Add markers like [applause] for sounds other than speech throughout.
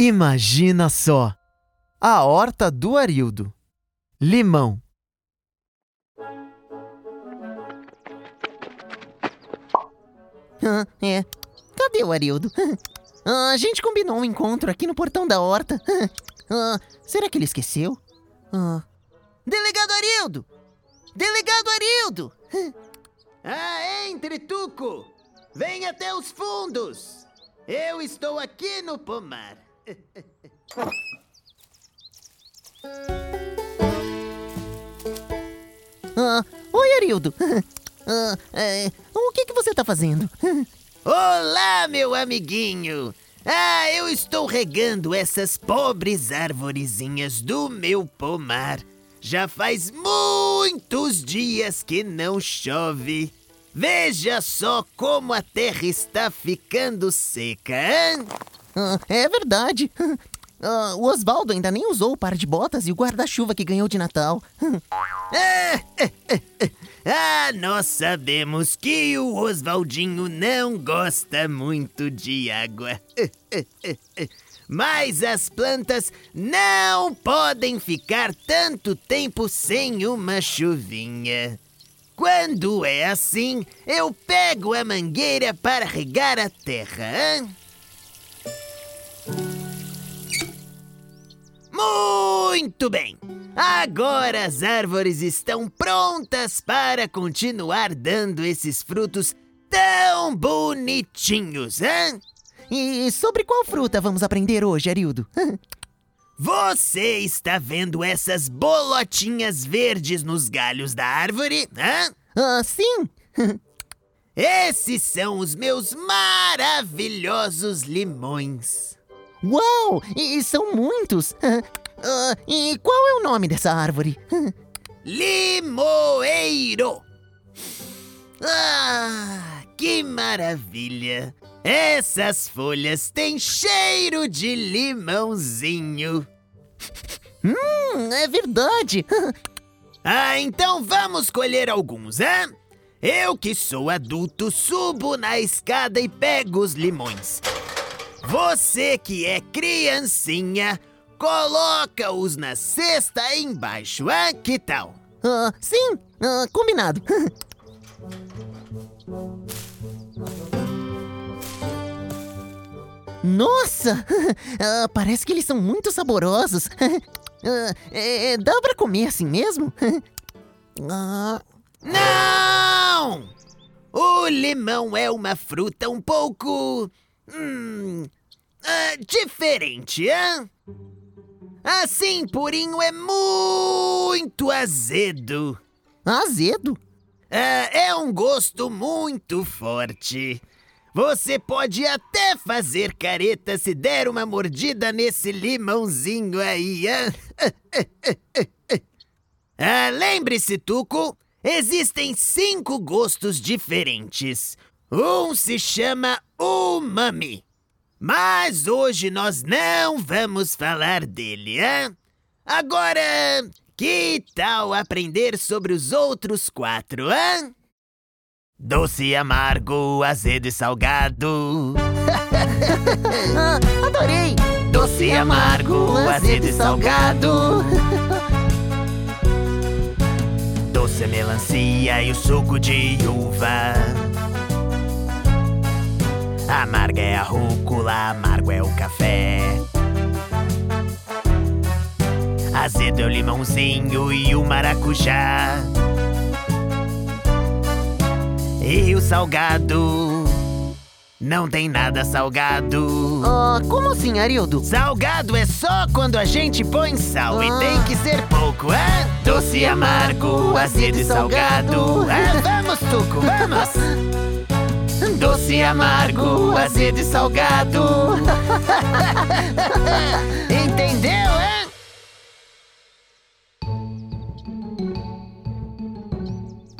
Imagina só! A horta do Arildo. Limão. Ah, é. Cadê o Arildo? Ah, a gente combinou um encontro aqui no portão da horta. Ah, será que ele esqueceu? Ah. Delegado Arildo! Delegado Arildo! Ah, entre, Tuco! Vem até os fundos! Eu estou aqui no pomar. Ah, oi, Arildo. [laughs] Ah, é, o que, que você tá fazendo? [laughs] Olá, meu amiguinho! Ah, eu estou regando essas pobres arvorezinhas do meu pomar. Já faz muitos dias que não chove. Veja só como a terra está ficando seca, hein? [laughs] É verdade. [laughs] Ah, o Osvaldo ainda nem usou o par de botas e o guarda-chuva que ganhou de Natal. [laughs] Ah, nós sabemos que o Oswaldinho não gosta muito de água. Mas as plantas não podem ficar tanto tempo sem uma chuvinha. Quando é assim, eu pego a mangueira para regar a terra. hein? Muito bem! Agora as árvores estão prontas para continuar dando esses frutos tão bonitinhos, hein? E sobre qual fruta vamos aprender hoje, Arildo? [laughs] Você está vendo essas bolotinhas verdes nos galhos da árvore? Hã? Ah, sim. [laughs] Esses são os meus maravilhosos limões. Uau! E, são muitos. [laughs] Ah, e qual é o nome dessa árvore? [laughs] Limoeiro! Ah, que maravilha! Essas folhas têm cheiro de limãozinho. [laughs] Hum, é verdade. Ah, então vamos colher alguns, hein? Eu que sou adulto subo na escada e pego os limões. Você que é criancinha, coloca-os na cesta embaixo, hein? Que tal? Ah, sim, ah, combinado. [laughs] Nossa! [laughs] Ah, parece que eles são muito saborosos. [laughs] Ah, é, dá pra comer assim mesmo? Ah, Não! O limão é uma fruta um pouco. Hum. ah, diferente, hein? Assim, purinho é muito azedo. azedo? Ah, é um gosto muito forte. Você pode até fazer careta se der uma mordida nesse limãozinho aí. hein? [laughs] Ah, Lembre-se, Tuco, existem cinco gostos diferentes. Um se chama umami. Mas hoje nós não vamos falar dele, hein? Agora, que tal aprender sobre os outros quatro, hein? Doce, amargo, azedo e salgado. [laughs] Ah, adorei! Doce, amargo, azedo e salgado. [laughs] Doce, melancia e o suco de uva. Amarga é a rúcula, amargo é o café. Azedo é o limãozinho e o maracujá. E o salgado não tem nada salgado. Ah, como assim, Arildo? Salgado é só quando a gente põe sal e Ah. tem que ser pouco, é? Doce, amargo, azedo e salgado. É, vamos, Tuco, vamos! [laughs] Doce, amargo, azedo e salgado. [laughs] Entendeu, é?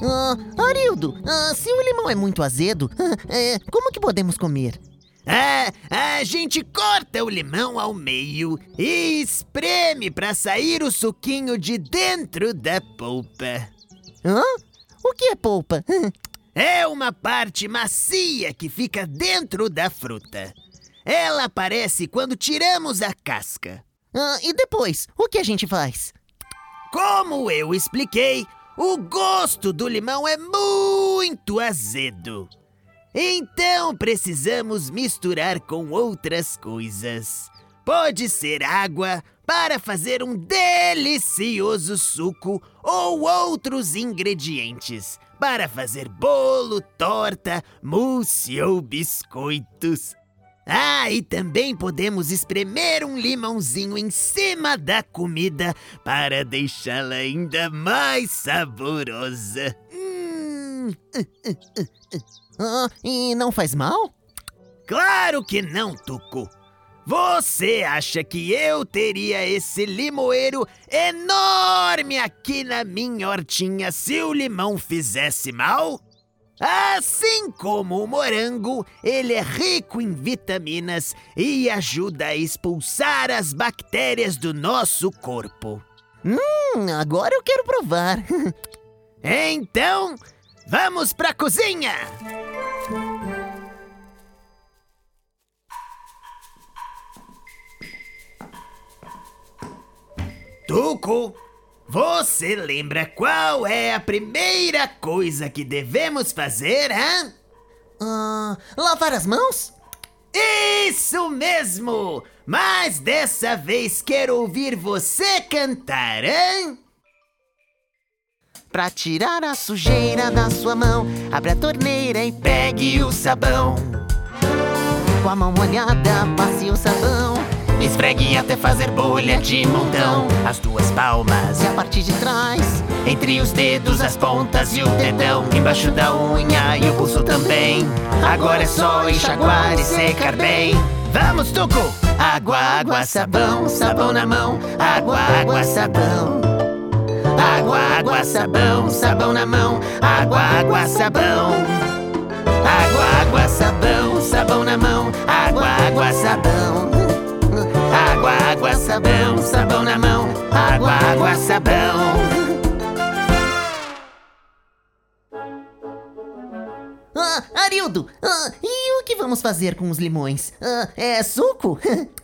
Ah, Arildo, ah, se o limão é muito azedo, ah, é, como que podemos comer? É, a gente corta o limão ao meio e espreme para sair o suquinho de dentro da polpa. Hã? O que é polpa? [laughs] É uma parte macia que fica dentro da fruta. Ela aparece quando tiramos a casca. Ah, e depois, o que a gente faz? Como eu expliquei, o gosto do limão é muito azedo. Então precisamos misturar com outras coisas. Pode ser água para fazer um delicioso suco ou outros ingredientes para fazer bolo, torta, mousse ou biscoitos. Ah, e também podemos espremer um limãozinho em cima da comida para deixá-la ainda mais saborosa. Hum. Ah, [laughs] e não faz mal? Claro que não, Tuco. Você acha que eu teria esse limoeiro enorme aqui na minha hortinha se o limão fizesse mal? Assim como o morango, ele é rico em vitaminas e ajuda a expulsar as bactérias do nosso corpo. Hum, agora eu quero provar. [laughs] Então, vamos pra cozinha! Tuco, você lembra qual é a primeira coisa que devemos fazer, hein? Ah, lavar as mãos? Isso mesmo! Mas dessa vez quero ouvir você cantar, hein? Pra tirar a sujeira da sua mão, abre a torneira e pegue o sabão. Com a mão molhada, passe o sabão. Esfregue até fazer bolha de montão. As duas palmas. E a parte de trás, Entre os dedos, as pontas e o dedão. Embaixo da unha e o pulso também. Agora é só enxaguar e secar bem. Vamos, Tuco! Água, água, sabão, sabão na mão. Água, água, sabão. Água, água, sabão, sabão na mão. Água, água, sabão. Água, água, sabão, sabão na mão. Água, água, sabão sabão, sabão na mão Água, água, sabão Ah, Arildo, ah, e o que vamos fazer com os limões? Ah, é suco? [laughs]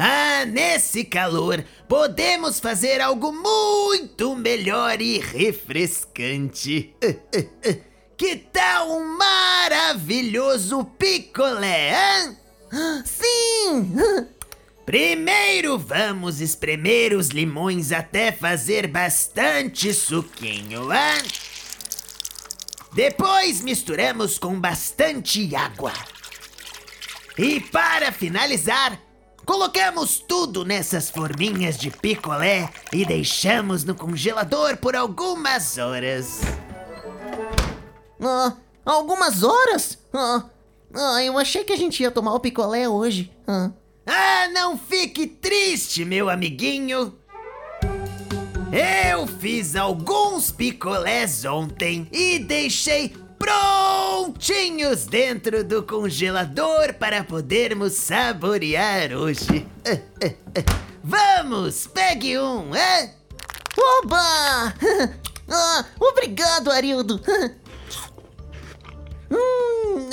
Ah, nesse calor, podemos fazer algo muito melhor e refrescante. [laughs] Que tal um maravilhoso picolé, hein? Sim! [laughs] Primeiro vamos espremer os limões até fazer bastante suquinho, hein? Depois misturamos com bastante água. E para finalizar, colocamos tudo nessas forminhas de picolé e deixamos no congelador por algumas horas. Ah, algumas horas? Ah, ah, eu achei que a gente ia tomar o picolé hoje. Ah. Ah, não fique triste, meu amiguinho. Eu fiz alguns picolés ontem e deixei prontinhos dentro do congelador para podermos saborear hoje. [laughs] Vamos, pegue um, é? Oba! [laughs] Ah, obrigado, Arildo! [laughs]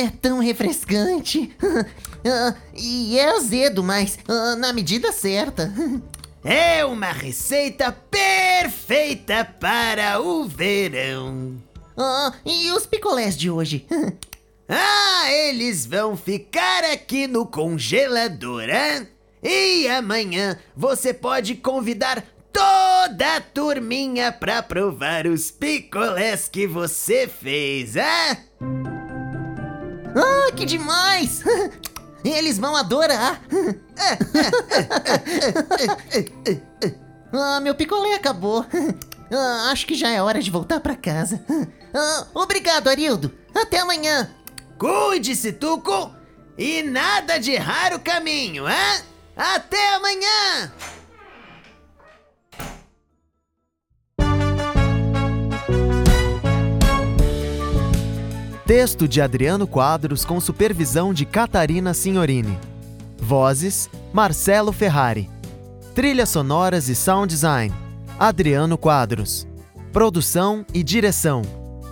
É tão refrescante! [laughs] Ah, e é azedo, mas ah, na medida certa. [laughs] É uma receita perfeita para o verão. Ah, e os picolés de hoje? [laughs] Ah, eles vão ficar aqui no congelador, hein? E amanhã você pode convidar toda a turminha pra provar os picolés que você fez, hein? Ah, que demais! [laughs] Eles vão adorar! [laughs] ah, meu picolé acabou. [laughs] Ah, acho que já é hora de voltar pra casa. Ah, obrigado, Arildo. Até amanhã. Cuide-se, Tuco! E nada de raro caminho, hein? Até amanhã! Texto de Adriano Quadros com supervisão de Catarina Signorini. Vozes: Marcelo Ferrari. Trilhas sonoras e sound design: Adriano Quadros. Produção e direção: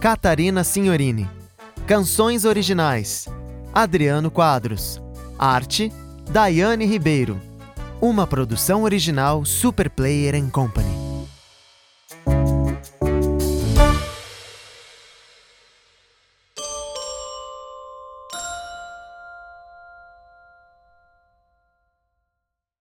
Catarina Signorini. Canções originais: Adriano Quadros. Arte: Daiane Ribeiro. Uma produção original Super Player Company.